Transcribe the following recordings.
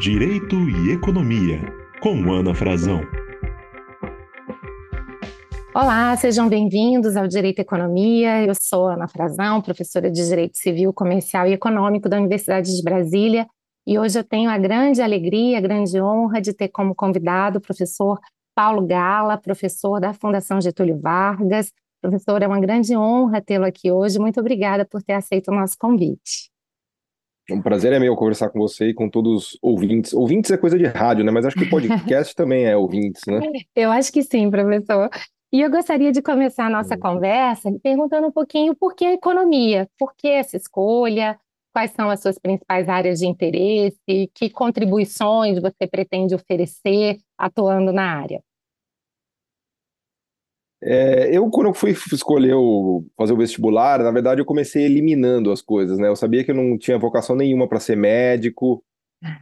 Direito e Economia, com Ana Frazão. Olá, sejam bem-vindos ao Direito e Economia. Eu sou Ana Frazão, professora de Direito Civil, Comercial e Econômico da Universidade de Brasília, e hoje eu tenho a grande alegria, a grande honra de ter como convidado o professor Paulo Gala, professor da Fundação Getúlio Vargas. Professor, é uma grande honra tê-lo aqui hoje. Muito obrigada por ter aceito o nosso convite. Um prazer é meu conversar com você e com todos os ouvintes. Ouvintes é coisa de rádio, né? Mas acho que podcast também é ouvintes, né? Eu acho que sim, professor. E eu gostaria de começar a nossa conversa perguntando um pouquinho por que a economia, por que essa escolha, quais são as suas principais áreas de interesse, que contribuições você pretende oferecer atuando na área. É, eu, quando eu fui escolher o, fazer o vestibular, na verdade, eu comecei eliminando as coisas, né? Eu sabia que eu não tinha vocação nenhuma para ser médico,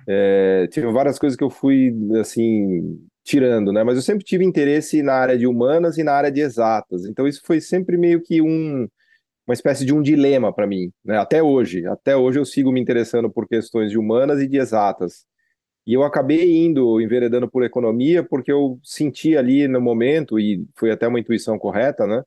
é, tinha várias coisas que eu fui, assim, tirando, né? Mas eu sempre tive interesse na área de humanas e na área de exatas. Então, isso foi sempre meio que um, uma espécie de um dilema para mim, né? Até hoje. Até hoje eu sigo me interessando por questões de humanas e de exatas. E eu acabei indo, enveredando por economia, porque eu senti ali no momento, e foi até uma intuição correta, né?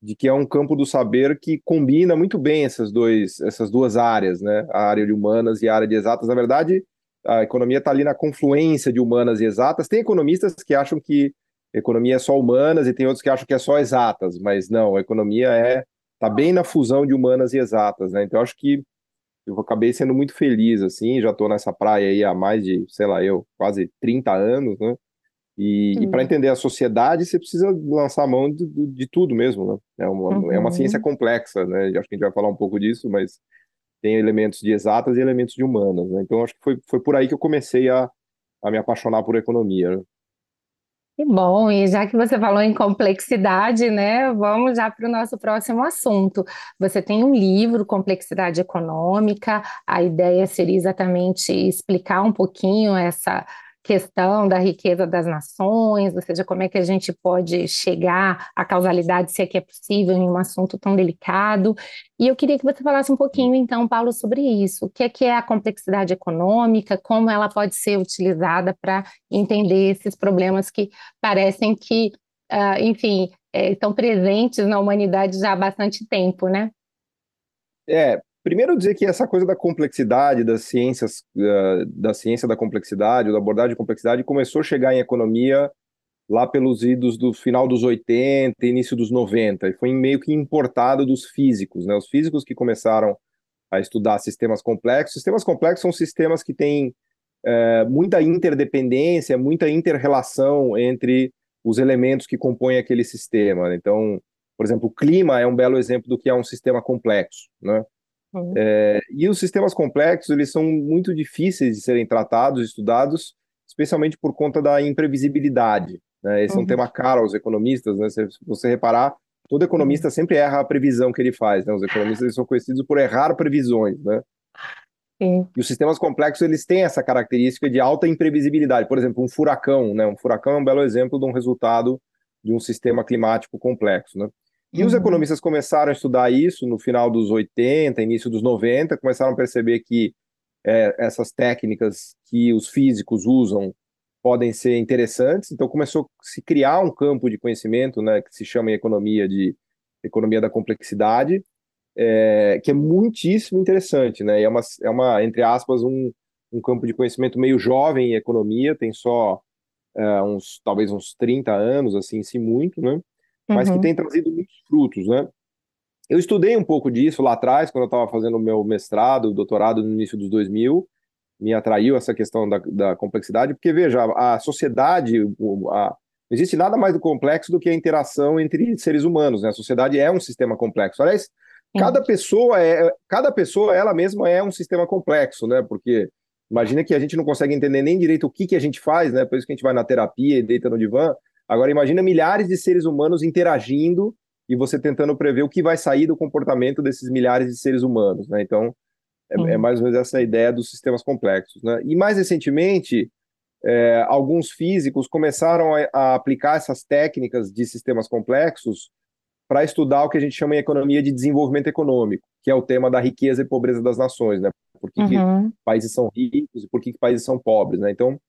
De que é um campo do saber que combina muito bem essas, dois, essas duas áreas, né? A área de humanas e a área de exatas. Na verdade, a economia está ali na confluência de humanas e exatas. Tem economistas que acham que economia é só humanas e tem outros que acham que é só exatas, mas não, a economia é tá bem na fusão de humanas e exatas, né? Então acho que eu acabei sendo muito feliz, assim, já estou nessa praia aí há mais de, sei lá, eu, quase 30 anos, né? E, e para entender a sociedade, você precisa lançar a mão de, de tudo mesmo, né? É uma, uhum. é uma ciência complexa, né? Acho que a gente vai falar um pouco disso, mas tem elementos de exatas e elementos de humanas, né? Então acho que foi, foi por aí que eu comecei a, a me apaixonar por economia. Né? Que bom, e já que você falou em complexidade, né, vamos já para o nosso próximo assunto. Você tem um livro, Complexidade Econômica, a ideia seria exatamente explicar um pouquinho essa questão da riqueza das nações, ou seja, como é que a gente pode chegar à causalidade, se é que é possível, em um assunto tão delicado. E eu queria que você falasse um pouquinho, então, Paulo, sobre isso. O que é, que é a complexidade econômica, como ela pode ser utilizada para entender esses problemas que parecem que, uh, enfim, é, estão presentes na humanidade já há bastante tempo, né? É, Primeiro dizer que essa coisa da complexidade, das ciências, da ciência da complexidade, da abordagem de complexidade, começou a chegar em economia lá pelos idos do final dos 80, início dos 90, e foi meio que importado dos físicos, né? Os físicos que começaram a estudar sistemas complexos. Sistemas complexos são sistemas que têm é, muita interdependência, muita interrelação entre os elementos que compõem aquele sistema. Então, por exemplo, o clima é um belo exemplo do que é um sistema complexo, né? Uhum. É, e os sistemas complexos, eles são muito difíceis de serem tratados, estudados, especialmente por conta da imprevisibilidade. Né? Esse uhum. é um uhum. tema caro aos economistas, né? Se você reparar, todo economista uhum. sempre erra a previsão que ele faz, né? Os economistas são conhecidos por errar previsões, né? Sim. E os sistemas complexos, eles têm essa característica de alta imprevisibilidade. Por exemplo, um furacão, né? Um furacão é um belo exemplo de um resultado de um sistema climático complexo, né? E uhum. os economistas começaram a estudar isso no final dos 80, início dos 90, começaram a perceber que é, essas técnicas que os físicos usam podem ser interessantes, então começou a se criar um campo de conhecimento, né, que se chama em economia de economia da complexidade, é, que é muitíssimo interessante, né, e é uma, é uma entre aspas, um, um campo de conhecimento meio jovem em economia, tem só é, uns, talvez uns 30 anos, assim, se muito, né, mas uhum. que tem trazido muitos frutos, né? Eu estudei um pouco disso lá atrás, quando eu estava fazendo o meu mestrado, doutorado no início dos 2000, me atraiu essa questão da, da complexidade, porque, veja, a sociedade, a, não existe nada mais complexo do que a interação entre seres humanos, né? A sociedade é um sistema complexo. Aliás, cada pessoa é, cada pessoa ela mesma é um sistema complexo, né? Porque imagina que a gente não consegue entender nem direito o que, que a gente faz, né? Por isso que a gente vai na terapia e deita no divã, Agora, imagina milhares de seres humanos interagindo e você tentando prever o que vai sair do comportamento desses milhares de seres humanos, né? Então, é, é mais ou menos essa ideia dos sistemas complexos, né? E mais recentemente, é, alguns físicos começaram a, a, aplicar essas técnicas de sistemas complexos para estudar o que a gente chama em economia de desenvolvimento econômico, que é o tema da riqueza e pobreza das nações, né? Por que, uhum. que países são ricos e por que, que países são pobres, né? Então,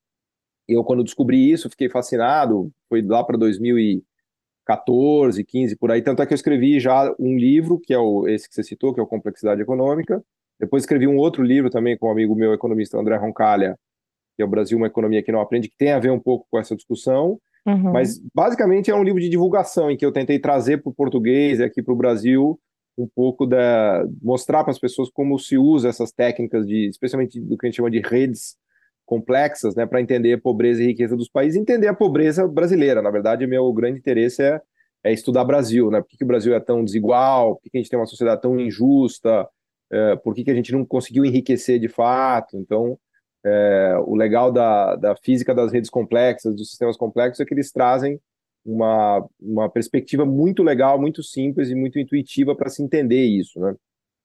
eu quando descobri isso, fiquei fascinado, foi lá para 2014, 15, por aí, tanto é que eu escrevi já um livro, que é o, esse que você citou, que é o Complexidade Econômica, depois escrevi um outro livro também com um amigo meu, economista André Roncalha, que é o Brasil, uma economia que não aprende, que tem a ver um pouco com essa discussão, uhum. mas basicamente é um livro de divulgação em que eu tentei trazer para o português e aqui para o Brasil um pouco da mostrar para as pessoas como se usa essas técnicas de, especialmente do que a gente chama de redes complexas, né, para entender a pobreza e riqueza dos países, entender a pobreza brasileira. Na verdade, meu grande interesse é, é estudar Brasil, né? Por que, que o Brasil é tão desigual? Por que, que a gente tem uma sociedade tão injusta? É, por que, que a gente não conseguiu enriquecer de fato? Então, é, o legal da, da física das redes complexas, dos sistemas complexos, é que eles trazem uma, uma perspectiva muito legal, muito simples e muito intuitiva para se entender isso, né?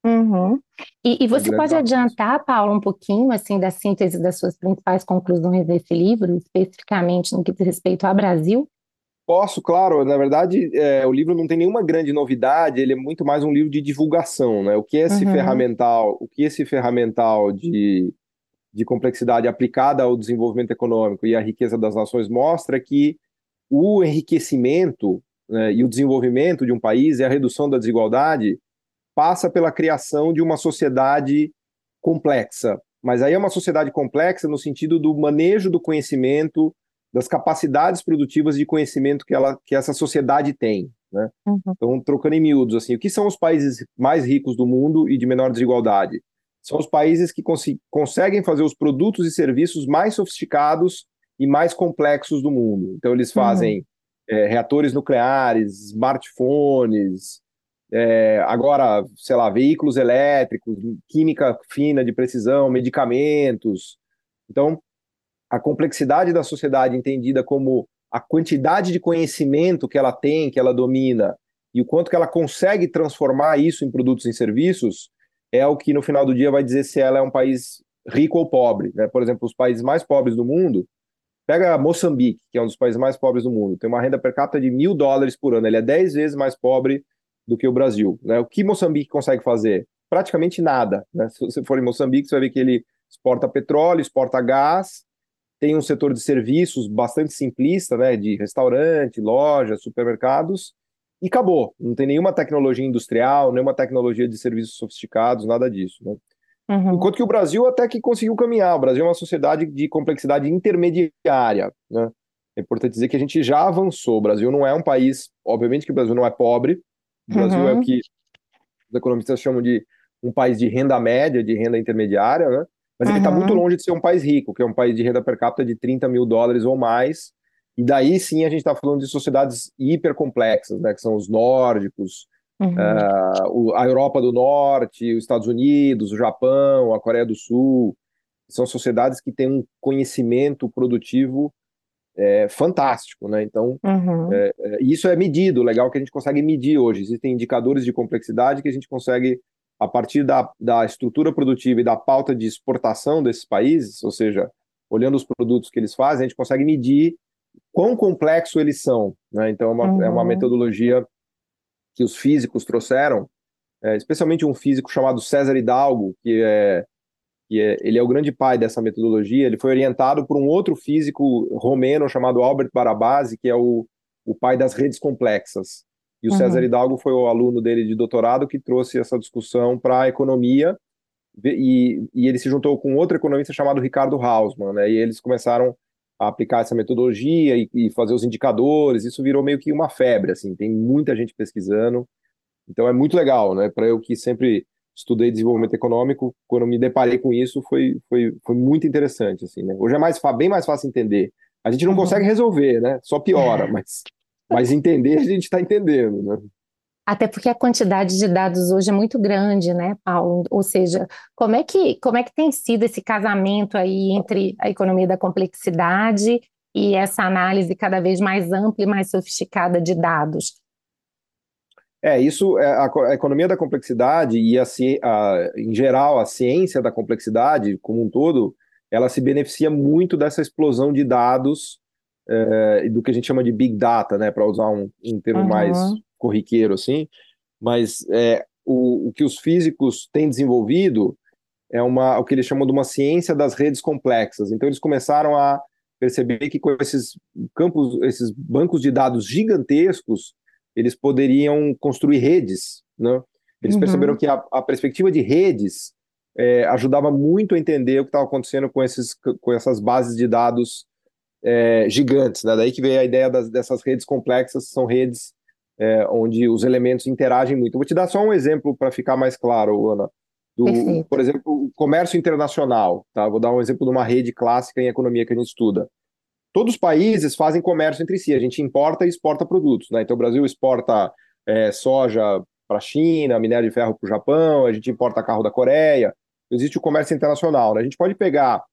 Uhum. E, e você pode adiantar, Paulo, um pouquinho assim da síntese das suas principais conclusões desse livro, especificamente no que diz respeito ao Brasil? Posso, claro. Na verdade, é, o livro não tem nenhuma grande novidade. Ele é muito mais um livro de divulgação, né? O que é esse uhum. ferramental, o que esse ferramental de, de complexidade aplicada ao desenvolvimento econômico e à riqueza das nações mostra que o enriquecimento né, e o desenvolvimento de um país e a redução da desigualdade passa pela criação de uma sociedade complexa. Mas aí é uma sociedade complexa no sentido do manejo do conhecimento, das capacidades produtivas de conhecimento que, ela, que essa sociedade tem. Né? Uhum. Então, trocando em miúdos, assim, o que são os países mais ricos do mundo e de menor desigualdade? São os países que cons conseguem fazer os produtos e serviços mais sofisticados e mais complexos do mundo. Então, eles fazem uhum. é, reatores nucleares, smartphones, é, agora, sei lá, veículos elétricos, química fina de precisão, medicamentos. Então, a complexidade da sociedade entendida como a quantidade de conhecimento que ela tem, que ela domina, e o quanto que ela consegue transformar isso em produtos e serviços, é o que no final do dia vai dizer se ela é um país rico ou pobre. Né? Por exemplo, os países mais pobres do mundo, Pega Moçambique, que é um dos países mais pobres do mundo, tem uma renda per capita de mil dólares por ano, ele é dez vezes mais pobre do que o Brasil. Né? O que Moçambique consegue fazer? Praticamente nada. Né? Se você for em Moçambique, você vai ver que ele exporta petróleo, exporta gás, tem um setor de serviços bastante simplista, né? de restaurante, lojas, supermercados, e acabou. Não tem nenhuma tecnologia industrial, nenhuma tecnologia de serviços sofisticados, nada disso. Né? Uhum. Enquanto que o Brasil até que conseguiu caminhar. O Brasil é uma sociedade de complexidade intermediária. Né? É importante dizer que a gente já avançou. O Brasil não é um país, obviamente que o Brasil não é pobre. O Brasil uhum. é o uhum. que os economistas chamam de um país de renda média, de renda intermediária, né? mas uhum. ele está muito longe de ser um país rico, que é um país de renda per capita de 30 mil dólares ou mais. E daí sim a gente está falando de sociedades hipercomplexas, né? que são os nórdicos, Uhum. Uh, a Europa do Norte, os Estados Unidos, o Japão, a Coreia do Sul, são sociedades que têm um conhecimento produtivo é, fantástico, né? Então, uhum. é, é, isso é medido, legal que a gente consegue medir hoje. Existem indicadores de complexidade que a gente consegue, a partir da, da estrutura produtiva e da pauta de exportação desses países, ou seja, olhando os produtos que eles fazem, a gente consegue medir quão complexo eles são. Né? Então, é uma, uhum. é uma metodologia que os físicos trouxeram, é, especialmente um físico chamado César Hidalgo, que é, que é, ele é o grande pai dessa metodologia, ele foi orientado por um outro físico romeno chamado Albert Barabasi, que é o, o pai das redes complexas. E o uhum. César Hidalgo foi o aluno dele de doutorado que trouxe essa discussão para a economia, e, e, ele se juntou com outro economista chamado Ricardo Hausmann, né, e eles começaram a aplicar essa metodologia e, e, fazer os indicadores, isso virou meio que uma febre, assim, tem muita gente pesquisando, então é muito legal, né, para eu que sempre estudei desenvolvimento econômico, quando me deparei com isso, foi, foi, foi muito interessante, assim, né, hoje é mais, bem mais fácil entender, a gente não uhum. consegue resolver, né, só piora, mas, mas entender a gente está entendendo, né. Até porque a quantidade de dados hoje é muito grande, né, Paulo? Ou seja, como é que, como é que tem sido esse casamento aí entre a economia da complexidade e essa análise cada vez mais ampla e mais sofisticada de dados? É, isso, é, a, a economia da complexidade e, a, a, em geral, a ciência da complexidade como um todo, ela se beneficia muito dessa explosão de dados é, do que a gente chama de Big Data, né, para usar um, um termo uhum. mais corriqueiro, assim, mas é, o, o que os físicos têm desenvolvido é uma, o que eles chamam de uma ciência das redes complexas. Então, eles começaram a perceber que com esses campos, esses bancos de dados gigantescos, eles poderiam construir redes, né? Eles uhum. perceberam que a, a, perspectiva de redes é, ajudava muito a entender o que estava acontecendo com, esses, com essas bases de dados é, gigantes. Né? Daí que veio a ideia das, dessas redes complexas, são redes é, onde os elementos interagem muito. Vou te dar só um exemplo para ficar mais claro, Ana. Do, por exemplo, o comércio internacional. Tá? Vou dar um exemplo de uma rede clássica em economia que a gente estuda. Todos os países fazem comércio entre si. A gente importa e exporta produtos. Né? Então, o Brasil exporta é, soja para a China, minério de ferro para o Japão, a gente importa carro da Coreia. Existe o comércio internacional. Né? A gente pode pegar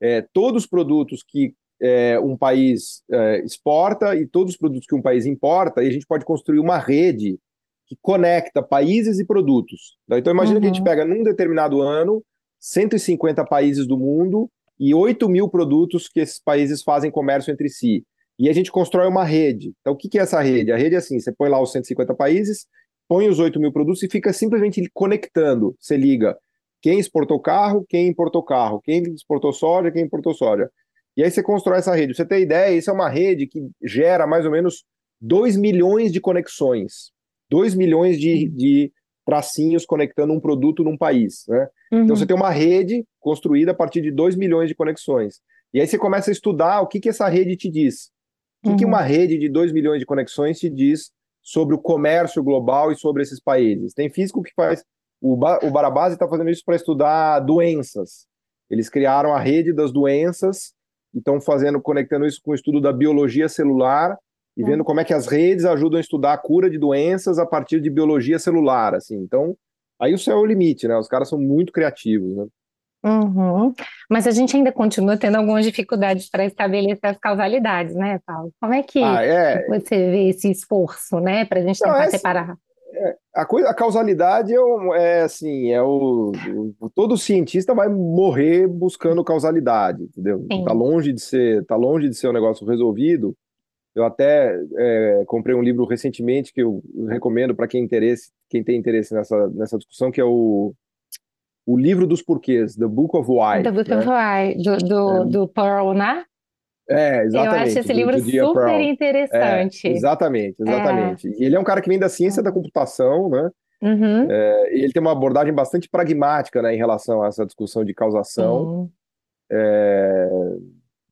é, todos os produtos que é, um país é, exporta e todos os produtos que um país importa, e a gente pode construir uma rede que conecta países e produtos. Então, imagina uhum. que a gente uhum. pega num determinado ano 150 países do mundo e 8 mil produtos que esses países fazem comércio entre si. E a gente constrói uma rede. Então, o que é essa rede? A rede é assim: você põe lá os 150 países, põe os 8 mil produtos e fica simplesmente conectando. Você liga quem exportou carro, quem importou carro, quem exportou soja, quem importou soja. E aí você constrói essa rede. Pra você ter ideia, isso é uma rede que gera mais ou menos 2 milhões de conexões. 2 milhões de, de tracinhos conectando um produto num país. Né? Uhum. Então você tem uma rede construída a partir de 2 milhões de conexões. E aí você começa a estudar o que, que essa rede te diz. O que, uhum. que uma rede de 2 milhões de conexões te diz sobre o comércio global e sobre esses países? Tem físico que faz o, ba o Barabasi está fazendo isso para estudar doenças. Eles criaram a rede das doenças e estão fazendo, conectando isso com o estudo da biologia celular e vendo como é que as redes ajudam a estudar a cura de doenças a partir de biologia celular, assim. Então, aí o céu é o limite, né? Os caras são muito criativos, né? Uhum. Mas a gente ainda continua tendo algumas dificuldades para estabelecer as causalidades, né, Paulo? Como é que ah, é... você vê esse esforço, né, para a gente tentar Não, é... separar? É, a, coisa, a causalidade é, é assim, é o, o, todo cientista vai morrer buscando causalidade, entendeu? Sim. Tá longe de ser, tá longe de ser um negócio resolvido. Eu até é, comprei um livro recentemente que eu recomendo para quem interesse, quem tem interesse nessa, nessa discussão, que é o o livro dos porquês, The Book of Why. The Book né? of Why, do, do, é. do Pearl, né? É, exatamente. Eu acho esse livro super interessante. É, exatamente, exatamente. É. E ele é um cara que vem da ciência da computação, né? Uhum. É, ele tem uma abordagem bastante pragmática né, em relação a essa discussão de causação. É,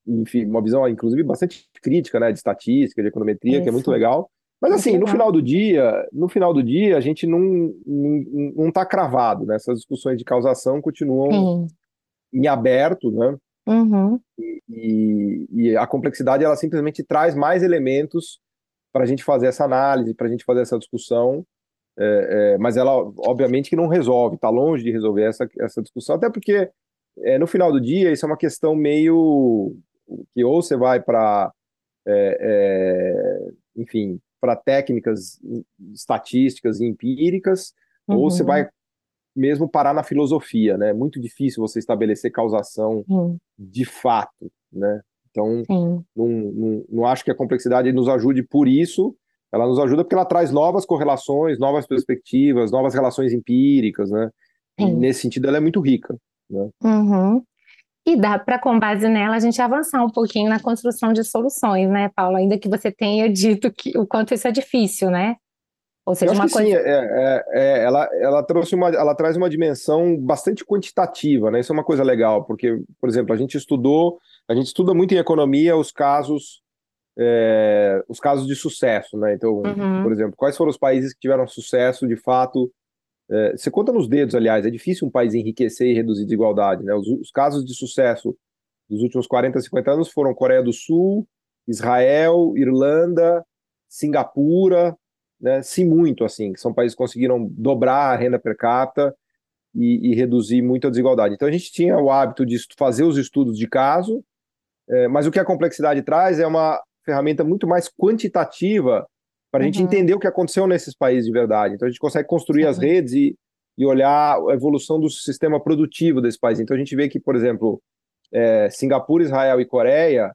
enfim, uma visão, inclusive, bastante crítica, né? De estatística, de econometria, Isso. que é muito legal. Mas assim, no final do dia, no final do dia, a gente não não está cravado, né? Essas discussões de causação continuam Sim. em aberto, né? Uhum. E, e, a complexidade ela simplesmente traz mais elementos para a gente fazer essa análise, para a gente fazer essa discussão, é, é, mas ela obviamente que não resolve, está longe de resolver essa, essa discussão, até porque é, no final do dia isso é uma questão meio que ou você vai para, é, é, enfim, para técnicas estatísticas e empíricas, uhum. ou você uhum. vai mesmo parar na filosofia, né? É muito difícil você estabelecer causação Sim. de fato, né? Então, não, não, não acho que a complexidade nos ajude por isso, ela nos ajuda porque ela traz novas correlações, novas perspectivas, novas relações empíricas, né? Nesse sentido, ela é muito rica, né? Uhum. E dá para, com base nela, a gente avançar um pouquinho na construção de soluções, né, Paulo? Ainda que você tenha dito que o quanto isso é difícil, né? Ou seja, uma coisa. Sim, é, é, é, ela, ela trouxe uma, ela traz uma dimensão bastante quantitativa, né? Isso é uma coisa legal, porque, por exemplo, a gente estudou, a gente estuda muito em economia os casos, é, os casos de sucesso, né? Então, uhum. por exemplo, quais foram os países que tiveram sucesso de fato? É, você conta nos dedos, aliás, é difícil um país enriquecer e reduzir desigualdade, né? Os, os casos de sucesso dos últimos 40, 50 anos foram Coreia do Sul, Israel, Irlanda, Singapura, né, se muito, assim, que são países que conseguiram dobrar a renda per capita e, e, reduzir muito a desigualdade. Então a gente tinha o hábito de fazer os estudos de caso, é, mas o que a complexidade traz é uma ferramenta muito mais quantitativa para a uhum. gente entender o que aconteceu nesses países de verdade. Então a gente consegue construir uhum. as redes e, e olhar a evolução do sistema produtivo desse país. Então a gente vê que, por exemplo, é, Singapura, Israel e Coreia,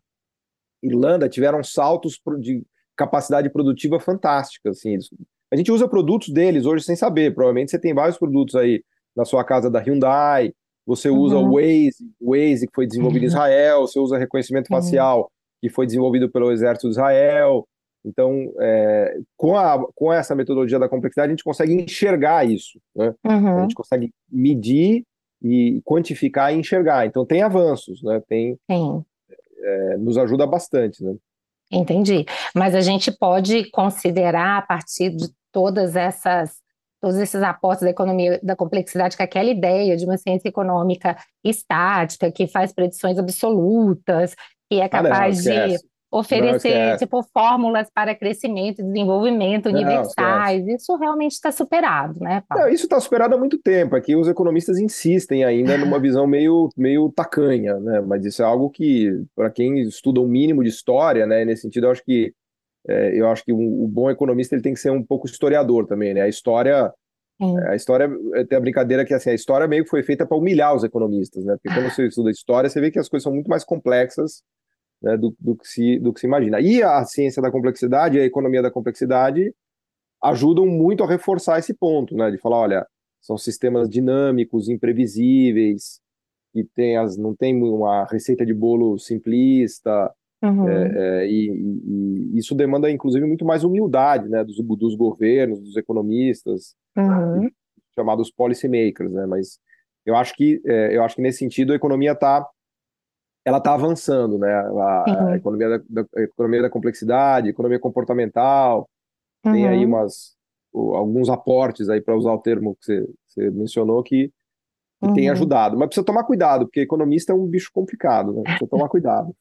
Irlanda tiveram saltos de capacidade produtiva fantástica. Assim, a gente usa produtos deles hoje sem saber. Provavelmente você tem vários produtos aí na sua casa da Hyundai, você usa Uhum. o Waze, Waze que foi desenvolvido em Israel, você usa reconhecimento facial que foi desenvolvido pelo Exército de Israel. Então, é, com, a, com essa metodologia da complexidade, a gente consegue enxergar isso, né? A Uhum. gente consegue medir e quantificar e enxergar. Então, tem avanços, né? Tem, é, nos ajuda bastante, né? Entendi. Mas a gente pode considerar, a partir de todas essas, todos esses aportes da economia da complexidade, que aquela ideia de uma ciência econômica estática, que faz predições absolutas, que é Ah, não, capaz de. Oferecer, esquece. tipo, fórmulas para crescimento e desenvolvimento Não, universais, isso realmente está superado, né, Não, Paulo? isso está superado há muito tempo. Aqui os economistas insistem ainda numa visão meio, meio tacanha, né? Mas isso é algo que, para quem estuda um mínimo de história, né? Nesse sentido, eu acho que é, eu acho que o, o bom economista ele tem que ser um pouco historiador também, né? A história, Sim. a história tem a brincadeira que assim, a história meio que foi feita para humilhar os economistas, né? Porque quando você estuda história, você vê que as coisas são muito mais complexas, né, do, do que se, do que se imagina. E a ciência da complexidade, a economia da complexidade ajudam muito a reforçar esse ponto, né? De falar, olha, são sistemas dinâmicos, imprevisíveis, que tem as, não tem uma receita de bolo simplista, Uhum. é, e, e- e isso demanda, inclusive, muito mais humildade, né? Dos, dos governos, dos economistas, Uhum. chamados policymakers, né? Mas eu acho que, é, eu acho que nesse sentido a economia está ela está avançando, né? A, a economia da, da- a economia da complexidade, economia comportamental, tem aí Uhum. umas, alguns aportes aí, para usar o termo que você, você mencionou, que, que tem Uhum. ajudado. Mas precisa tomar cuidado, porque economista é um bicho complicado, né? Precisa tomar cuidado.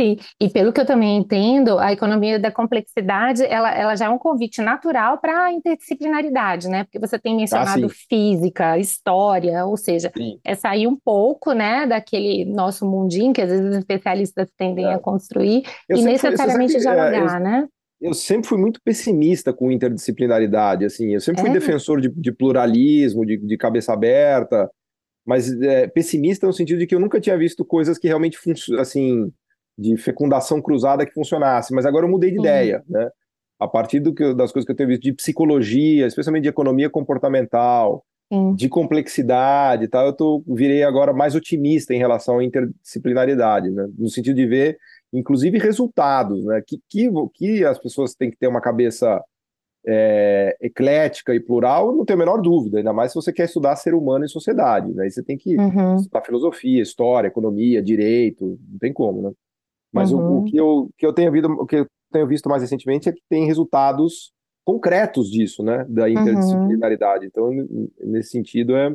Sim, e pelo que eu também entendo, a economia da complexidade, ela, ela já é um convite natural para a interdisciplinaridade, né? Porque você tem mencionado Ah, física, história, ou seja, Sim. é sair um pouco, né, daquele nosso mundinho que às vezes os especialistas tendem É. a construir Eu e sempre necessariamente que, é, dialogar, né? eu sempre fui muito pessimista com interdisciplinaridade, assim, eu sempre fui É? defensor de, de pluralismo, de, de cabeça aberta, mas é, pessimista no sentido de que eu nunca tinha visto coisas que realmente, assim, de fecundação cruzada que funcionasse, mas agora eu mudei de Sim. ideia, né? A partir do que, das coisas que eu tenho visto de psicologia, especialmente de economia comportamental, Sim. de complexidade e tal, eu tô, virei agora mais otimista em relação à interdisciplinaridade, né? No sentido de ver, inclusive, resultados, né? Que, que, que as pessoas têm que ter uma cabeça é, eclética e plural, não tenho a menor dúvida, ainda mais se você quer estudar ser humano e sociedade, né? Aí você tem que Uhum. estudar filosofia, história, economia, direito, não tem como, né? Mas o, Uhum. o que eu, que eu tenho visto, o que eu tenho visto mais recentemente é que tem resultados concretos disso, né? Da Uhum. interdisciplinaridade. Então, n- nesse sentido, é,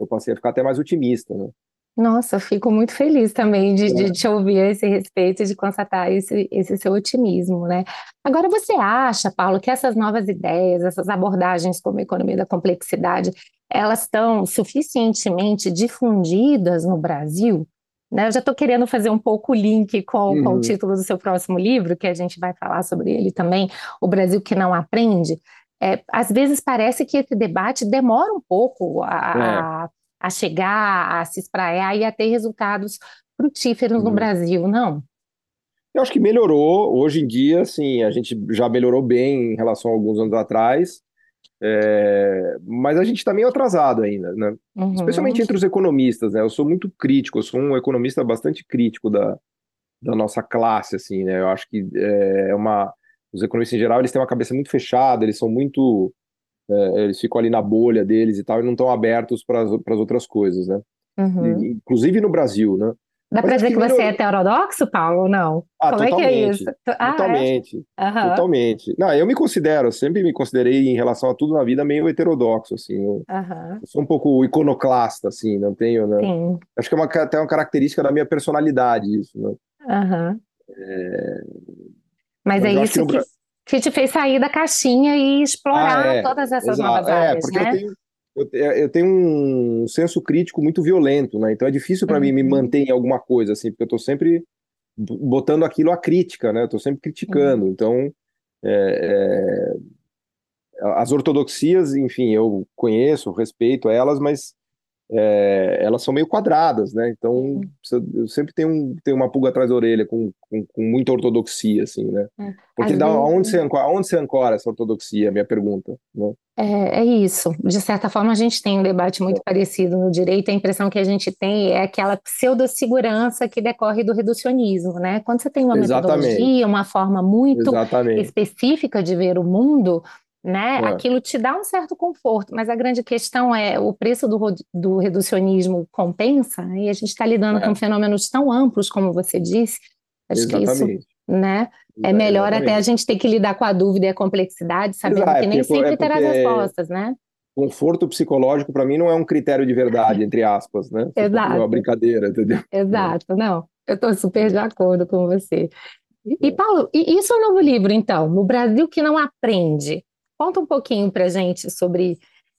eu passei a ficar até mais otimista, né? Nossa, eu fico muito feliz também de, de É. te ouvir a esse respeito e de constatar esse, esse seu otimismo, né? Agora, você acha, Paulo, que essas novas ideias, essas abordagens como a economia da complexidade, elas estão suficientemente difundidas no Brasil? Né? Eu já estou querendo fazer um pouco o link com, com o Uhum. título do seu próximo livro, que a gente vai falar sobre ele também, O Brasil que não aprende. É, às vezes parece que esse debate demora um pouco É. a, a, a chegar, a se espraiar e a ter resultados frutíferos no Uhum. Brasil, não? Eu acho que melhorou. Hoje em dia, assim, a gente já melhorou bem em relação a alguns anos atrás, é, mas a gente está meio atrasado ainda, né? Uhum. Especialmente entre os economistas, né? Eu sou muito crítico, eu sou um economista bastante crítico da, da nossa classe, assim, né? Eu acho que é uma... Os economistas em geral, eles têm uma cabeça muito fechada, eles são muito... é, eles ficam ali na bolha deles e tal, e não estão abertos para as outras coisas, né? Uhum. E- inclusive no Brasil, né? Dá Mas para dizer que que você é heterodoxo, Paulo, ou não? Ah, Como é que é totalmente, isso? Ah, é? totalmente. Aham, Totalmente. Não, eu me considero, eu sempre me considerei em relação a tudo na vida meio heterodoxo, assim. Eu, aham, eu sou um pouco iconoclasta, assim, não tenho, né? sim, Acho que é uma, até uma característica da minha personalidade isso, né? aham. Mas Mas é eu acho que isso no que, que te fez sair da caixinha e explorar Ah, é, todas essas exato. novas É, áreas, porque eu né? tenho, eu, eu tenho um senso crítico muito violento, né? Então é difícil para mim me Uhum. manter em alguma coisa, assim, porque eu tô sempre botando aquilo à crítica, né? Eu tô sempre criticando. Então, é, é, as ortodoxias, enfim, eu conheço, respeito elas, mas é, elas são meio quadradas, né? Então, uhum. eu sempre tenho, um, tenho uma pulga atrás da orelha com, com, com muita ortodoxia, assim, né? É. Porque da, vezes... onde, se ancora, onde se ancora essa ortodoxia, minha pergunta, né? É, é isso. De certa forma, a gente tem um debate muito é. parecido no direito. A impressão que a gente tem é aquela pseudo-segurança que decorre do reducionismo, né? Quando você tem uma Exatamente. metodologia, uma forma muito Exatamente. específica de ver o mundo, né? É. Aquilo te dá um certo conforto, mas a grande questão é o preço do, do reducionismo compensa, e a gente está lidando é. com fenômenos tão amplos, como você disse. Acho Exatamente. que isso, né? É melhor Exatamente. até a gente ter que lidar com a dúvida e a complexidade, sabendo Exato, que nem é sempre é terá as respostas, né? Conforto psicológico, para mim, não é um critério de verdade, entre aspas, né? Exato. É uma brincadeira, entendeu? Exato, não. Eu estou super de acordo com você. E, e Paulo, e isso é um novo livro, então? No Brasil que não aprende. Conta um pouquinho para gente sobre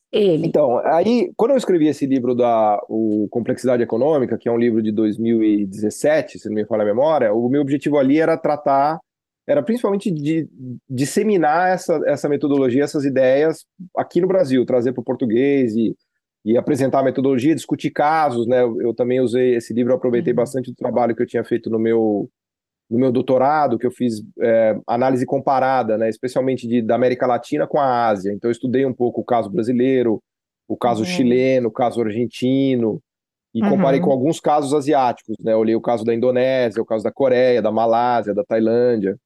ele. Então, aí, quando eu escrevi esse livro da o Complexidade Econômica, que é um livro de 2017, se não me falha a memória, o meu objetivo ali era tratar, era principalmente de disseminar essa, essa metodologia, essas ideias aqui no Brasil, trazer para o português e, e apresentar a metodologia, discutir casos, né? Eu, eu também usei esse livro, aproveitei uhum. bastante do trabalho que eu tinha feito no meu no meu doutorado, que eu fiz é, análise comparada, né, especialmente de, da América Latina com a Ásia. Então, eu estudei um pouco o caso brasileiro, o caso uhum. chileno, o caso argentino, e uhum. comparei com alguns casos asiáticos. Né? Olhei o caso da Indonésia, o caso da Coreia, da Malásia, da Tailândia.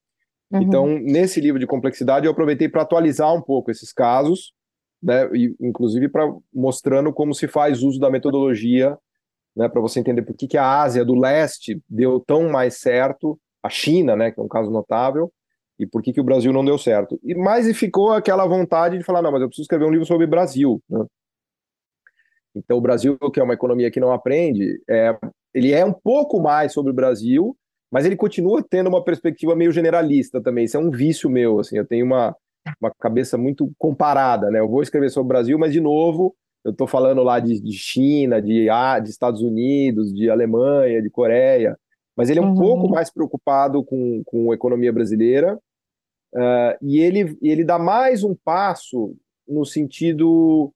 Uhum. Então, nesse livro de complexidade, eu aproveitei para atualizar um pouco esses casos, né, e, inclusive para mostrando como se faz uso da metodologia, né, para você entender por que, que a Ásia do leste deu tão mais certo a China, né, que é um caso notável, e por que, que o Brasil não deu certo. E mais ficou aquela vontade de falar, não, mas eu preciso escrever um livro sobre Brasil. Né? Então, o Brasil, que é uma economia que não aprende, é, ele é um pouco mais sobre o Brasil, mas ele continua tendo uma perspectiva meio generalista também. Isso é um vício meu, assim, eu tenho uma, uma cabeça muito comparada, né? Eu vou escrever sobre o Brasil, mas, de novo, eu estou falando lá de, de China, de, ah, de Estados Unidos, de Alemanha, de Coreia, mas ele é um uhum. pouco mais preocupado com, com a economia brasileira uh, e ele, ele dá mais um passo no sentido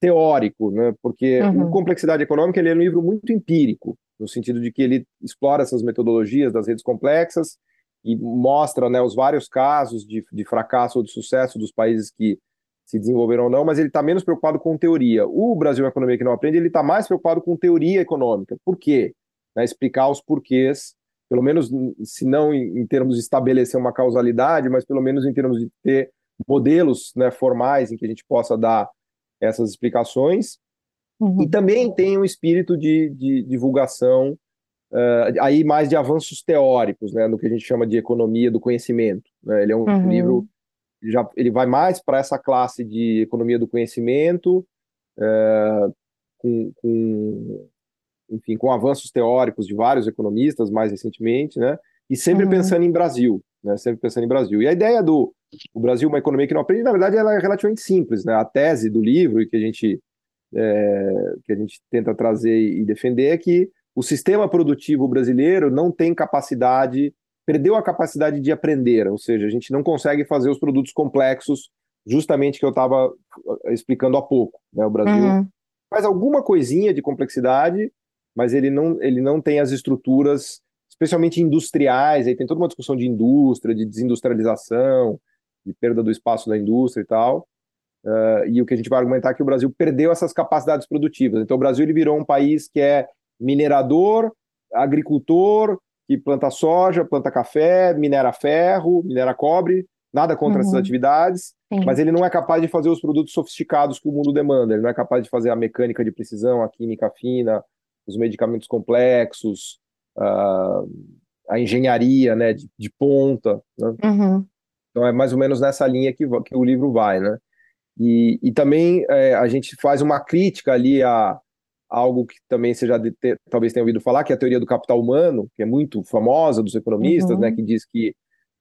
teórico, né? porque uhum. Complexidade Econômica ele é um livro muito empírico, no sentido de que ele explora essas metodologias das redes complexas e mostra né, os vários casos de, de fracasso ou de sucesso dos países que se desenvolveram ou não, mas ele está menos preocupado com teoria. O Brasil é economia que não aprende, ele está mais preocupado com teoria econômica. Por quê? Né, explicar os porquês, pelo menos, se não em, em, termos de estabelecer uma causalidade, mas pelo menos em termos de ter modelos né, formais em que a gente possa dar essas explicações. Uhum. E também tem um espírito de, de divulgação, uh, aí mais de avanços teóricos, né, no que a gente chama de economia do conhecimento. Né? Ele é um uhum. livro, já, ele vai mais para essa classe de economia do conhecimento, uh, com, com enfim, com avanços teóricos de vários economistas mais recentemente, né? E sempre uhum. pensando em Brasil, né? Sempre pensando em Brasil. E a ideia do o Brasil uma economia que não aprende, na verdade, ela é relativamente simples, né? A tese do livro e que a gente é, que a gente tenta trazer e defender é que o sistema produtivo brasileiro não tem capacidade, perdeu a capacidade de aprender, ou seja, a gente não consegue fazer os produtos complexos, justamente que eu estava explicando há pouco. Né? O Brasil uhum. faz alguma coisinha de complexidade, mas ele não, ele não tem as estruturas, especialmente industriais, aí tem toda uma discussão de indústria, de desindustrialização, de perda do espaço da indústria e tal. Uh, e o que a gente vai argumentar é que o Brasil perdeu essas capacidades produtivas. Então, o Brasil ele virou um país que é minerador, agricultor, que planta soja, planta café, minera ferro, minera cobre, nada contra uhum. essas atividades, Sim. mas ele não é capaz de fazer os produtos sofisticados que o mundo demanda, ele não é capaz de fazer a mecânica de precisão, a química fina, os medicamentos complexos, uh, a engenharia né, de, de ponta. Né? Uhum. Então é mais ou menos nessa linha que, que o livro vai, né? E, e também é, a gente faz uma crítica ali a, algo que também você já ter, talvez tenha ouvido falar, que é a teoria do capital humano, que é muito famosa dos economistas, uhum. né, que diz que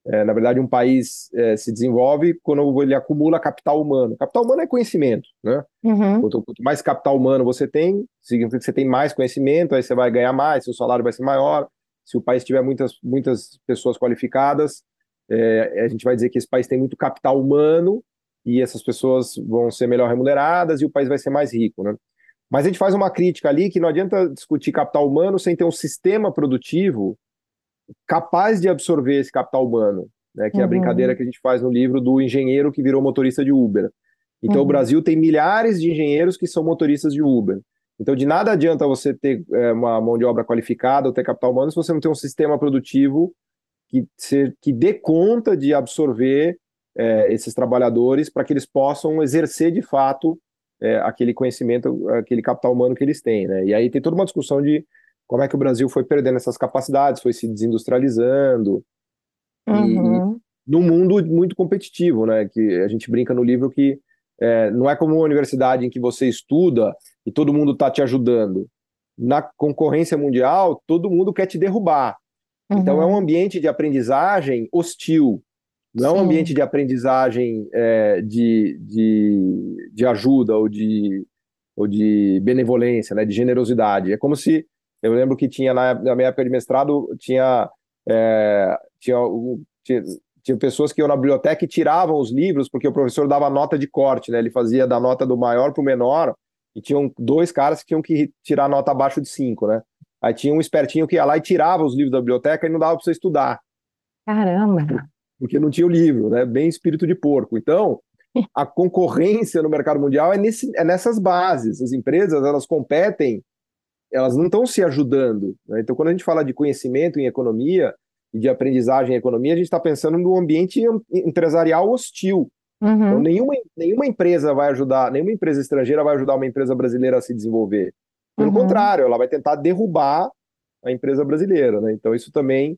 é, na verdade, um país é, se desenvolve quando ele acumula capital humano. Capital humano é conhecimento, né? Uhum. Quanto, quanto, mais capital humano você tem, significa que você tem mais conhecimento, aí você vai ganhar mais, seu salário vai ser maior. Se o país tiver muitas, muitas pessoas qualificadas, é, a gente vai dizer que esse país tem muito capital humano e essas pessoas vão ser melhor remuneradas e o país vai ser mais rico, né? Mas a gente faz uma crítica ali que não adianta discutir capital humano sem ter um sistema produtivo capaz de absorver esse capital humano, né? Que é a uhum. brincadeira que a gente faz no livro do engenheiro que virou motorista de Uber. Então, uhum. o Brasil tem milhares de engenheiros que são motoristas de Uber. Então, de nada adianta você ter é, uma mão de obra qualificada ou ter capital humano se você não tem um sistema produtivo que, se, que dê conta de absorver é, esses trabalhadores para que eles possam exercer de fato é, aquele conhecimento, aquele capital humano que eles têm. Né? E aí tem toda uma discussão de como é que o Brasil foi perdendo essas capacidades, foi se desindustrializando. Uhum. E, num mundo muito competitivo, né? Que a gente brinca no livro que é, não é como uma universidade em que você estuda e todo mundo está te ajudando. Na concorrência mundial, todo mundo quer te derrubar. Uhum. Então é um ambiente de aprendizagem hostil. Não é um ambiente de aprendizagem é, de, de, de ajuda ou de, ou de benevolência, né, de generosidade. É como se eu lembro que tinha na, na minha época de mestrado tinha, é, tinha, tinha tinha pessoas que iam na biblioteca e tiravam os livros porque o professor dava nota de corte, né? Ele fazia da nota do maior para o menor e tinham dois caras que tinham que tirar nota abaixo de cinco, né? Aí tinha um espertinho que ia lá e tirava os livros da biblioteca e não dava para você estudar. Caramba! Porque não tinha o livro, né? Bem espírito de porco. Então, a concorrência no mercado mundial é, nesse, é nessas bases. As empresas, elas competem, elas não estão se ajudando. Né? Então, quando a gente fala de conhecimento em economia, de aprendizagem em economia, a gente está pensando no ambiente empresarial hostil. Uhum. Então, nenhuma, nenhuma empresa vai ajudar, nenhuma empresa estrangeira vai ajudar uma empresa brasileira a se desenvolver. Pelo uhum. contrário, ela vai tentar derrubar a empresa brasileira. Né? Então, isso também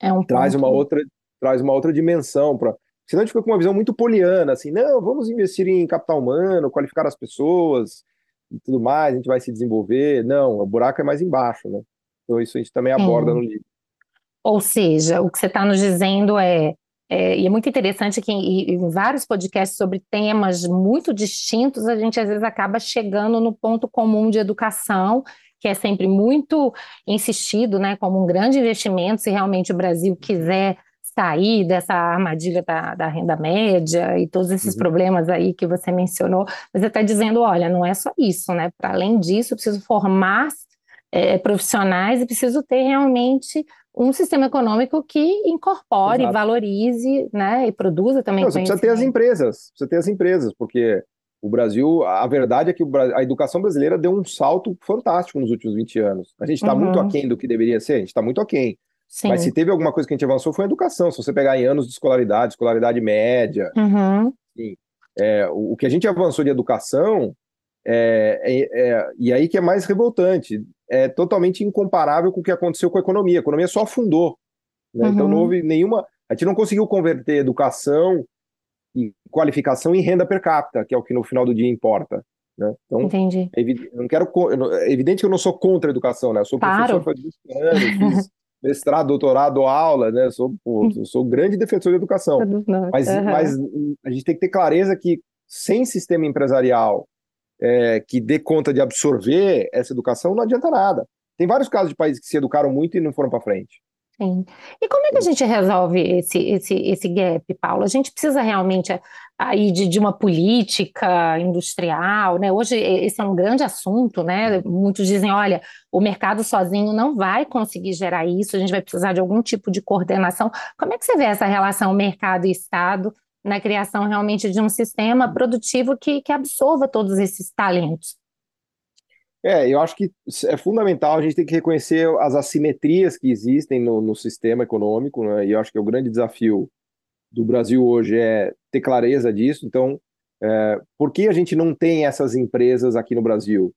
é um traz, uma outra, traz uma outra dimensão. Pra... Senão a gente fica com uma visão muito poliana, assim, não, vamos investir em capital humano, qualificar as pessoas e tudo mais, a gente vai se desenvolver. Não, o buraco é mais embaixo, né? Então, isso a gente também aborda no livro. Ou seja, o que você está nos dizendo é, é, e é muito interessante que em, em, vários podcasts sobre temas muito distintos, a gente às vezes acaba chegando no ponto comum de educação, que é sempre muito insistido, né, como um grande investimento, se realmente o Brasil quiser sair dessa armadilha da, da renda média e todos esses uhum. problemas aí que você mencionou, você está dizendo, olha, não é só isso, né? Para além disso, eu preciso formar é, profissionais e preciso ter realmente um sistema econômico que incorpore, Exato. valorize, né, e produza também. Não, você precisa ter as empresas, precisa ter as empresas, porque o Brasil, a verdade é que a educação brasileira deu um salto fantástico nos últimos 20 anos. A gente está uhum. muito aquém do que deveria ser, a gente está muito aquém. Sim. Mas se teve alguma coisa que a gente avançou foi a educação. Se você pegar em anos de escolaridade, escolaridade média, uhum. Assim, é, o, o que a gente avançou de educação é, é, é, e aí que é mais revoltante é totalmente incomparável com o que aconteceu com a economia. A economia só afundou. Né? Uhum. Então não houve nenhuma. A gente não conseguiu converter educação e qualificação em renda per capita, que é o que no final do dia importa. Né? Então, Entendi. É, eu não quero, é evidente que eu não sou contra a educação, né? Eu sou claro. professor faz 20 anos, fiz mestrado, doutorado, aula, né? Eu sou, pô, eu sou grande defensor de educação. Mas, uhum. mas a gente tem que ter clareza que sem sistema empresarial é, que dê conta de absorver essa educação, não adianta nada. Tem vários casos de países que se educaram muito e não foram para frente. Sim. E como é que a gente resolve esse, esse, esse gap, Paulo? A gente precisa realmente aí de, de uma política industrial, né? Hoje esse é um grande assunto, né? Muitos dizem, olha, o mercado sozinho não vai conseguir gerar isso, a gente vai precisar de algum tipo de coordenação. Como é que você vê essa relação mercado e Estado na criação realmente de um sistema produtivo que, que absorva todos esses talentos. É, eu acho que é fundamental a gente tem que reconhecer as assimetrias que existem no, no sistema econômico, né? e eu acho que é o grande desafio do Brasil hoje é ter clareza disso. Então, é, por que a gente não tem essas empresas aqui no Brasil?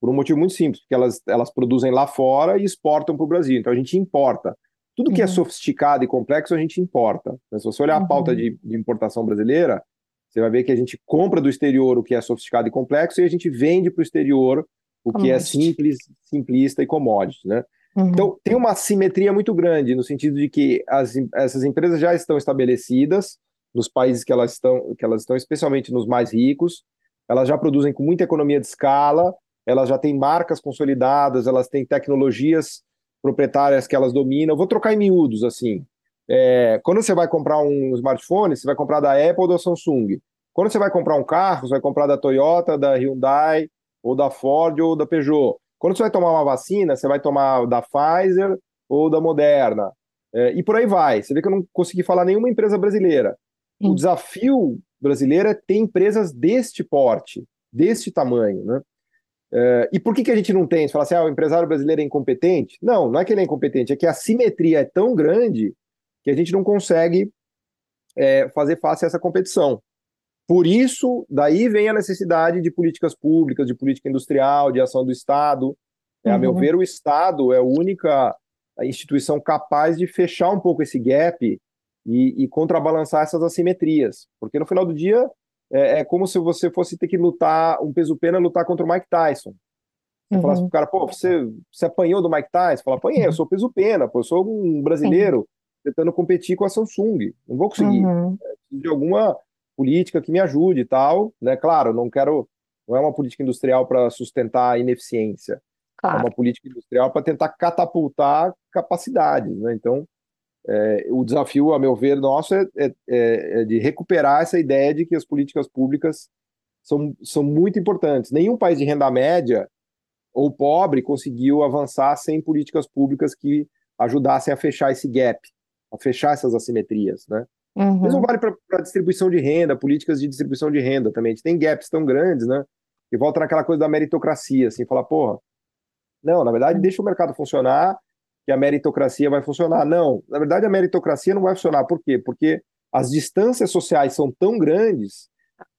Por um motivo muito simples, porque elas, elas produzem lá fora e exportam para o Brasil. Então, a gente importa. Tudo que é uhum. é sofisticado e complexo a gente importa. Então, se você olhar uhum. a pauta uhum. de, de, importação brasileira, você vai ver que a gente compra do exterior o que é sofisticado e complexo e a gente vende para o exterior o que é simples, simplista e commodity, né? Uhum. Então, tem uma simetria muito grande no sentido de que as, essas empresas já estão estabelecidas nos países que elas estão, que elas estão, especialmente nos mais ricos, elas já produzem com muita economia de escala, elas já têm marcas consolidadas, elas têm tecnologias proprietárias que elas dominam. vou trocar em miúdos, assim. É, quando você vai comprar um smartphone, você vai comprar da Apple ou da Samsung. Quando você vai comprar um carro, você vai comprar da Toyota, da Hyundai ou da Ford ou da Peugeot. Quando você vai tomar uma vacina, você vai tomar da Pfizer ou da Moderna. É, e por aí vai. Você vê que eu não consegui falar nenhuma empresa brasileira. Sim. O desafio brasileiro é ter empresas deste porte, deste tamanho, né? É, e por que, que a gente não tem? Você fala assim, ah, o empresário brasileiro é incompetente? Não, não é que ele é incompetente, é que a simetria é tão grande que a gente não consegue é, fazer face a essa competição. Por isso, daí vem a necessidade de políticas públicas, de política industrial, de ação do Estado. É, A meu uhum. ver, o Estado é a única instituição capaz de fechar um pouco esse gap e, e contrabalançar essas assimetrias. Porque no final do dia, é, é, como se você fosse ter que lutar, um peso-pena lutar contra o Mike Tyson. Você uhum. falasse pro cara, pô, você, você apanhou do Mike Tyson? Fala, apanhei, eu sou peso-pena, pô, eu sou um brasileiro tentando competir com a Samsung. Não vou conseguir. Uhum. É, de alguma política que me ajude e tal, né? Claro, não quero, não é uma política industrial para sustentar a ineficiência. Claro. É uma política industrial para tentar catapultar capacidades, né? Então, é, o desafio, a meu ver, nosso é, é, é, de recuperar essa ideia de que as políticas públicas são, são muito importantes. Nenhum país de renda média ou pobre conseguiu avançar sem políticas públicas que ajudassem a fechar esse gap, a fechar essas assimetrias, né? Uhum. Isso vale para distribuição de renda, políticas de distribuição de renda também. A gente tem gaps tão grandes, né? E volta naquela coisa da meritocracia, assim, falar, porra, não, na verdade, deixa o mercado funcionar que a meritocracia vai funcionar. Não, na verdade a meritocracia não vai funcionar. Por quê? Porque as distâncias sociais são tão grandes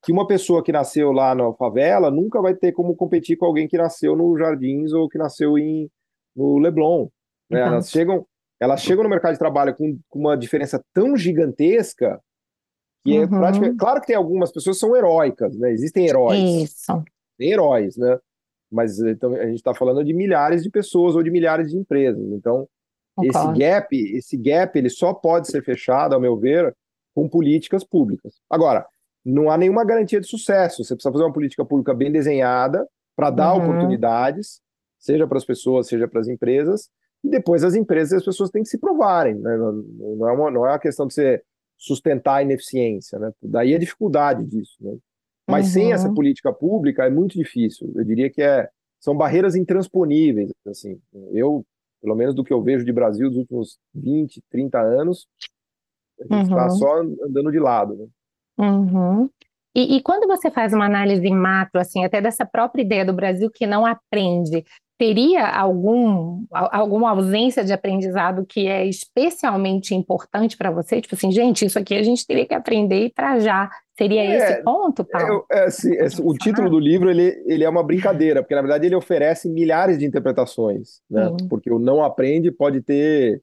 que uma pessoa que nasceu lá na favela nunca vai ter como competir com alguém que nasceu no Jardins ou que nasceu em, no Leblon. Né? Elas, chegam, elas chegam no mercado de trabalho com, com uma diferença tão gigantesca que é uhum. é praticamente. Claro que tem algumas pessoas que são heróicas, né? Existem heróis. Isso. Tem heróis, né? mas então, a gente está falando de milhares de pessoas ou de milhares de empresas. Então, esse gap, esse gap, ele só pode ser fechado, ao meu ver, com políticas públicas. Agora, não há nenhuma garantia de sucesso. Você precisa fazer uma política pública bem desenhada para dar uhum. oportunidades, seja para as pessoas, seja para as empresas, e depois as empresas e as pessoas têm que se provarem. Né? Não, é uma, não é uma questão de você sustentar a ineficiência. Né? Daí a dificuldade disso. Né? Mas uhum. sem essa uhum. política pública é muito difícil. Eu diria que é, são barreiras intransponíveis. Assim. Eu, pelo menos do que eu vejo de Brasil dos últimos 20, 30 anos, a gente está uhum. só andando de lado. Né? Uhum. E, e, quando você faz uma análise macro, assim, até dessa própria ideia do Brasil que não aprende, teria algum, alguma ausência de aprendizado que é especialmente importante para você? Tipo assim, gente, isso aqui a gente teria que aprender para já. Seria é, esse ponto, Paulo? É, assim, é, o título do livro ele, ele é uma brincadeira, porque na verdade ele oferece milhares de interpretações, né? Porque o não aprende pode ter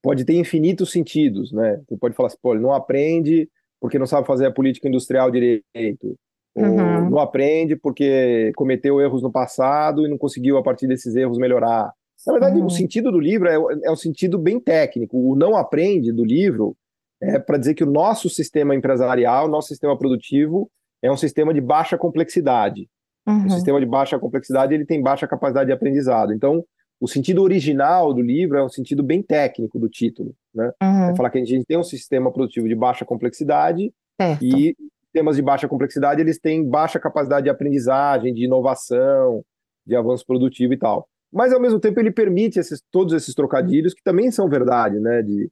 pode ter infinitos sentidos, né? Você pode falar assim, pô, ele não aprende porque não sabe fazer a política industrial direito uhum. não aprende porque cometeu erros no passado e não conseguiu, a partir desses erros, melhorar. Na verdade, uhum. o sentido do livro é, é um sentido bem técnico. O não aprende do livro é para dizer que o nosso sistema empresarial, o nosso sistema produtivo, é um sistema de baixa complexidade. Uhum. O sistema de baixa complexidade ele tem baixa capacidade de aprendizado. Então, o sentido original do livro é um sentido bem técnico do título. Né? Uhum. É falar que a gente tem um sistema produtivo de baixa complexidade certo. e sistemas de baixa complexidade, eles têm baixa capacidade de aprendizagem, de inovação, de avanço produtivo e tal. Mas, ao mesmo tempo, ele permite esses, todos esses trocadilhos que também são verdade, né? De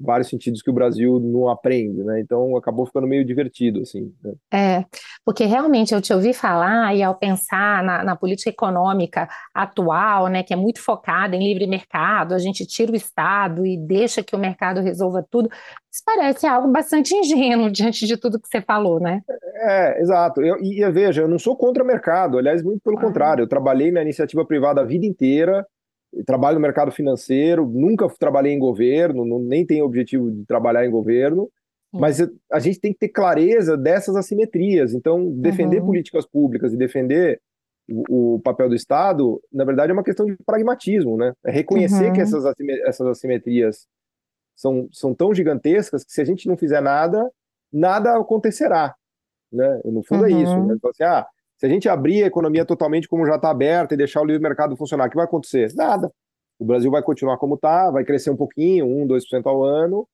vários sentidos que o Brasil não aprende, né? Então acabou ficando meio divertido, assim. Né? É, porque realmente eu te ouvi falar e ao pensar na, na, política econômica atual, né, que é muito focada em livre mercado, a gente tira o Estado e deixa que o mercado resolva tudo. Isso parece algo bastante ingênuo diante de tudo que você falou, né? É, exato. Eu, e, veja, eu não sou contra o mercado, aliás, muito pelo ah. contrário. Eu trabalhei na iniciativa privada a vida inteira trabalho no mercado financeiro, nunca trabalhei em governo, não, nem tenho objetivo de trabalhar em governo, mas a gente tem que ter clareza dessas assimetrias. Então, defender uhum. políticas públicas e defender o, o, papel do Estado, na verdade, é uma questão de pragmatismo, né? É reconhecer uhum. que essas, essas assimetrias são, são tão gigantescas que se a gente não fizer nada, nada acontecerá. Né? No fundo uhum. é isso. Né? Então, assim, ah, se a gente abrir a economia totalmente como já está aberta e deixar o livre mercado funcionar, o que vai acontecer? Nada. O Brasil vai continuar como está, vai crescer um pouquinho, 1, 2% ao ano,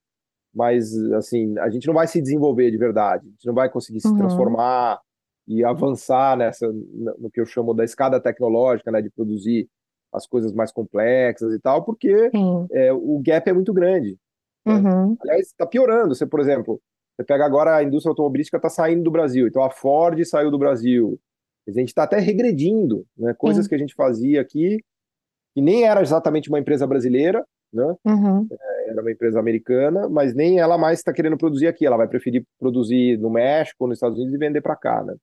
mas assim, a gente não vai se desenvolver de verdade, a gente não vai conseguir se uhum. transformar, e avançar nessa no que eu chamo da escada tecnológica, né, de produzir as coisas mais complexas e tal, porque é, o gap é muito grande. Né? Uhum. Aliás, está piorando. Você, por exemplo, você pega agora a indústria automobilística está saindo do Brasil, então a Ford saiu do Brasil. A gente está até regredindo, né? Coisas Sim. que a gente fazia aqui, que nem era exatamente uma empresa brasileira, né? Uhum. É, era uma empresa americana, mas nem ela mais está querendo produzir aqui. Ela vai preferir produzir no México, nos Estados Unidos e vender para cá, né?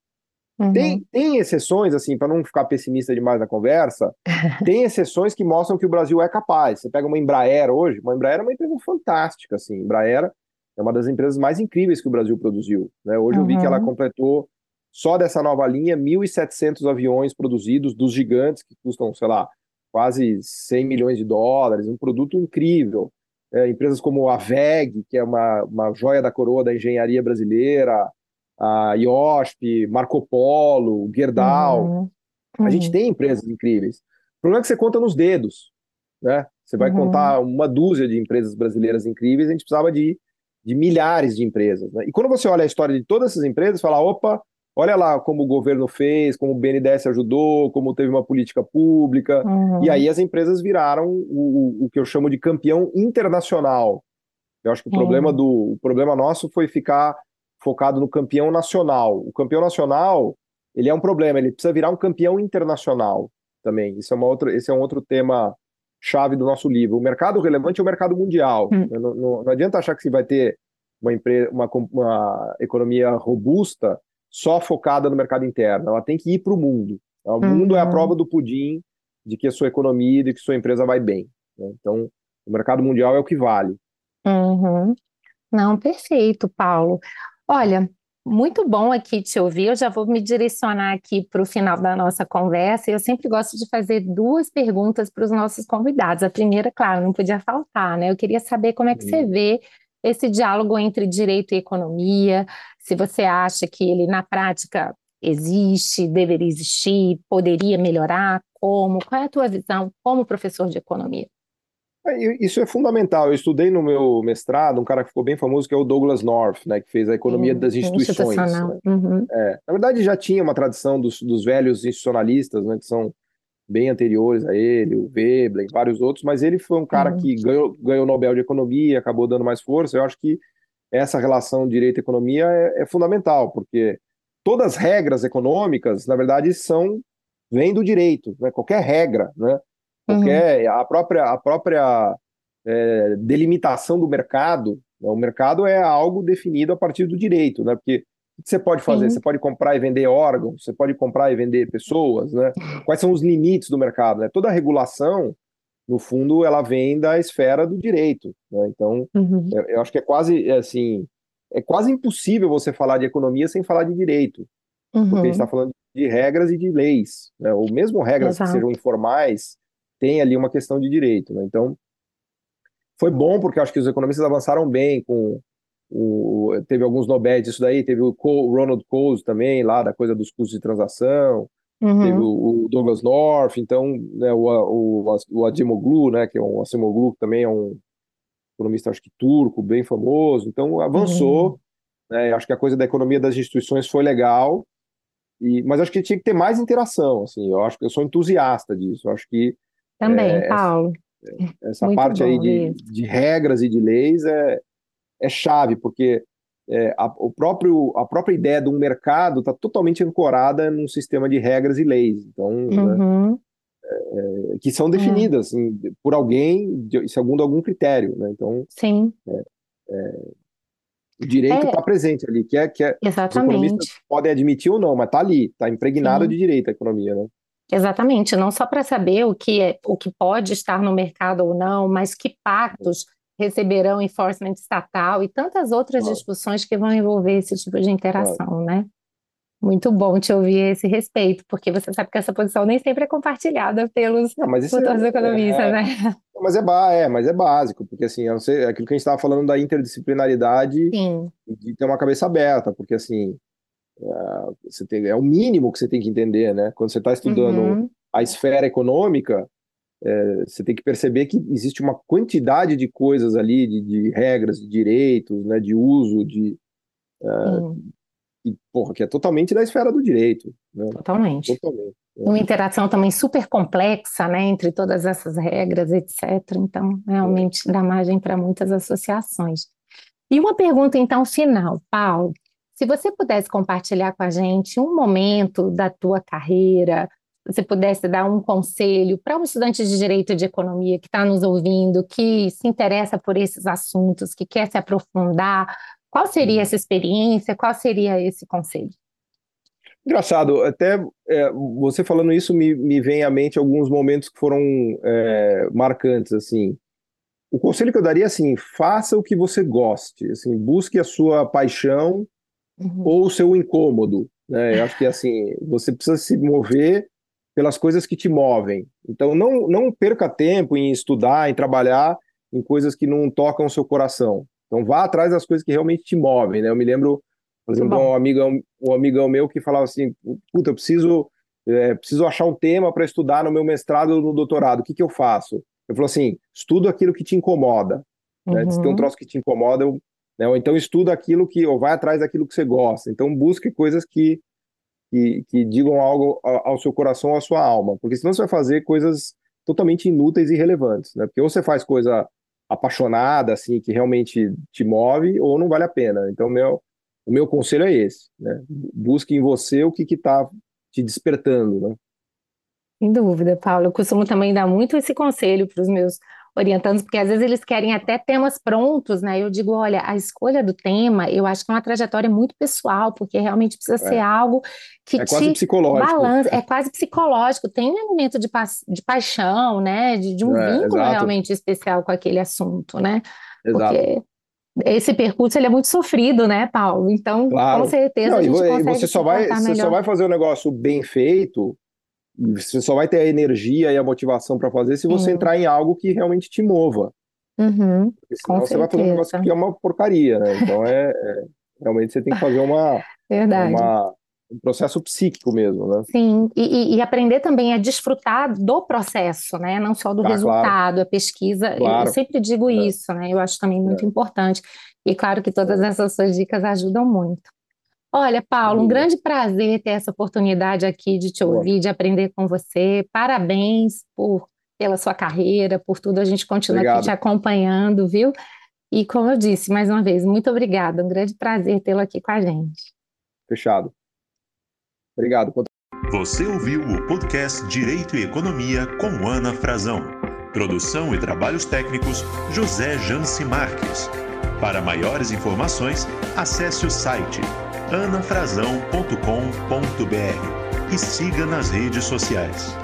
Uhum. Tem, tem exceções, assim, para não ficar pessimista demais na conversa, tem exceções que mostram que o Brasil é capaz. Você pega uma Embraer hoje, uma Embraer é uma empresa fantástica, assim. Embraer é uma das empresas mais incríveis que o Brasil produziu. Né? Hoje uhum. eu vi que ela uhum. completou, só dessa nova linha, 1.700 aviões produzidos dos gigantes, que custam, sei lá, quase 100 milhões de dólares, um produto incrível. É, empresas como a VEG, que é uma, uma joia da coroa da engenharia brasileira, a IOSP, Marco Polo, Gerdau. Uhum. Uhum. A gente uhum. tem empresas incríveis. O problema é que você conta nos dedos, né? Você vai uhum. contar uma dúzia de empresas brasileiras incríveis, a gente precisava de, de milhares de empresas. Né? E quando você olha a história de todas essas empresas, fala, opa, olha lá como o governo fez, como o BNDES ajudou, como teve uma política pública. Uhum. E aí as empresas viraram o, o, que eu chamo de campeão internacional. Eu acho que o problema do o problema nosso foi ficar focado no campeão nacional. O campeão nacional, ele é um problema, ele precisa virar um campeão internacional também. Isso é uma outra, esse é um outro tema chave do nosso livro. O mercado relevante é o mercado mundial. Hum. Não, não, não, adianta achar que se vai ter uma, empresa, uma, uma economia robusta só focada no mercado interno. Ela tem que ir para o mundo. O mundo uhum. é a uhum. prova do pudim de que a sua economia, de que sua empresa vai bem. Né? Então, o mercado mundial é o que vale. Uhum. Não, perfeito, Paulo. Olha, muito bom aqui te ouvir. Eu já vou me direcionar aqui para o final da nossa conversa. Eu sempre gosto de fazer duas perguntas para os nossos convidados. A primeira, claro, não podia faltar, né? Eu queria saber como é que você vê esse diálogo entre direito e economia, se você acha que ele, na prática, existe, deveria existir, poderia melhorar, como? Qual é a tua visão como professor de economia? É, isso é fundamental. Eu estudei no meu mestrado um cara que ficou bem famoso, que é o Douglas North, né, que fez a economia uhum, das instituições. Né? Uhum. É, na verdade, já tinha uma tradição dos, dos velhos institucionalistas, né, que são bem anteriores a ele, o Veblen, vários outros, mas ele foi um cara uhum. que ganhou, ganhou o Nobel de Economia, acabou dando mais força. Eu acho que essa relação direito e economia é, é fundamental, porque todas as regras econômicas, na verdade, são vêm do direito, né? qualquer regra, né? Qualquer, uhum. a própria, a própria é, delimitação do mercado, né? o mercado é algo definido a partir do direito, né? Porque o que você pode fazer? Sim. Você pode comprar e vender órgãos, você pode comprar e vender pessoas, né? Quais são os limites do mercado? Né? Toda regulação, no fundo, ela vem da esfera do direito. Né? Então, uhum. eu, eu, acho que é quase assim, é quase impossível você falar de economia sem falar de direito, uhum. porque a gente está falando de regras e de leis, né? ou mesmo regras Exato. que sejam informais, tem ali uma questão de direito. Né? Então, foi bom porque acho que os economistas avançaram bem com o, teve alguns Nobel disso daí, teve o Cole, Ronald Coase também, lá da coisa dos custos de transação, uhum. teve o, o, Douglas North, então né, o, o, o Ademoglu, né, que é um Acemoglu, que também é um economista, acho que turco, bem famoso, então avançou, uhum. né, acho que a coisa da economia das instituições foi legal, e, mas acho que tinha que ter mais interação, assim, eu acho que eu sou entusiasta disso, acho que também, é, Paulo. Essa, essa parte aí de, de, regras e de leis é, é chave, porque é, a, o próprio, a própria ideia de um mercado está totalmente ancorada num sistema de regras e leis. Então, né, uhum. né, é, que são definidas é. assim, por alguém, de, segundo algum critério. Né? Então, Sim. É, é, o direito está presente ali, que é que é, Exatamente. podem admitir ou não, mas está ali, está impregnado Sim. de direito a economia. Né? Exatamente, não só para saber o que, é, o que pode estar no mercado ou não, mas que pactos receberão enforcement estatal e tantas outras claro. discussões que vão envolver esse tipo de interação, claro. né? Muito bom te ouvir a esse respeito, porque você sabe que essa posição nem sempre é compartilhada pelos futuros é, economistas, é, né? Mas é, é, mas é básico, porque assim, não sei, aquilo que a gente estava falando da interdisciplinaridade Sim. de ter uma cabeça aberta, porque assim, é, você tem, é o mínimo que você tem que entender, né? Quando você está estudando uhum. a esfera econômica, é, você tem que perceber que existe uma quantidade de coisas ali, de, de regras, de direitos, né, de uso, de, é, e, porra, que é totalmente da esfera do direito. Né? Totalmente. Totalmente. É. Uma interação também super complexa, né, entre todas essas regras, etc. Então, realmente dá margem para muitas associações. E uma pergunta, então, final, Paulo. Se você pudesse compartilhar com a gente um momento da tua carreira, você pudesse dar um conselho para um estudante de direito de economia que está nos ouvindo, que se interessa por esses assuntos, que quer se aprofundar, qual seria essa experiência? Qual seria esse conselho? Engraçado, até é, você falando isso me, me vem à mente alguns momentos que foram é, marcantes, assim. O conselho que eu daria, assim, faça o que você goste, assim, busque a sua paixão uhum. ou o seu incômodo, né? Eu acho que, assim, você precisa se mover pelas coisas que te movem. Então, não, não perca tempo em estudar, em trabalhar em coisas que não tocam o seu coração. Então, vá atrás das coisas que realmente te movem, né? Eu me lembro por exemplo, um amigão, um amigão meu que falava assim: puta, eu preciso, é, preciso achar um tema para estudar no meu mestrado ou no doutorado, o que, que eu faço? Eu falo assim: estudo aquilo que te incomoda. Né? Se tem um uhum. troço que te incomoda, eu, né? ou então estuda aquilo que, ou vai atrás daquilo que você gosta. Então, busque coisas que, que, que digam algo ao, seu coração à sua alma, porque senão você vai fazer coisas totalmente inúteis e irrelevantes, né? Porque ou você faz coisa apaixonada, assim, que realmente te move, ou não vale a pena. Então, meu, o meu conselho é esse, né? Busque em você o que está te despertando, né? Sem dúvida, Paulo. Eu costumo também dar muito esse conselho para os meus orientandos, porque às vezes eles querem até temas prontos, né? Eu digo, olha, a escolha do tema, eu acho que é uma trajetória muito pessoal, porque realmente precisa é. ser algo que é te quase psicológico. balança, é quase psicológico, tem um elemento de, pa de paixão, né? De, de um é, vínculo exato. realmente especial com aquele assunto, né? Exato. Porque esse percurso ele é muito sofrido, né, Paulo? Então, claro. com certeza Não, a gente e você só vai Você só vai fazer o um negócio bem feito, você só vai ter a energia e a motivação para fazer se você entrar em algo que realmente te mova. Uhum, Porque senão você certeza. vai fazer um negócio que é uma porcaria, né? Então, é, é realmente você tem que fazer uma, uma um processo psíquico mesmo, né? Sim, e, e, aprender também a desfrutar do processo, né? Não só do ah, resultado, claro. a pesquisa. Claro. Eu sempre digo é. isso, né? Eu acho também muito é. importante. E claro que todas é. essas suas dicas ajudam muito. Olha, Paulo, um grande prazer ter essa oportunidade aqui de te ouvir, de aprender com você. Parabéns por pela sua carreira, por tudo. A gente continua Obrigado. aqui te acompanhando, viu? E como eu disse, mais uma vez, muito obrigada. Um grande prazer tê-lo aqui com a gente. Fechado. Obrigado. Você ouviu o podcast Direito e Economia com Ana Frazão. Produção e trabalhos técnicos José Janci Marques. Para maiores informações, acesse o site anafrazão.com.br e siga nas redes sociais.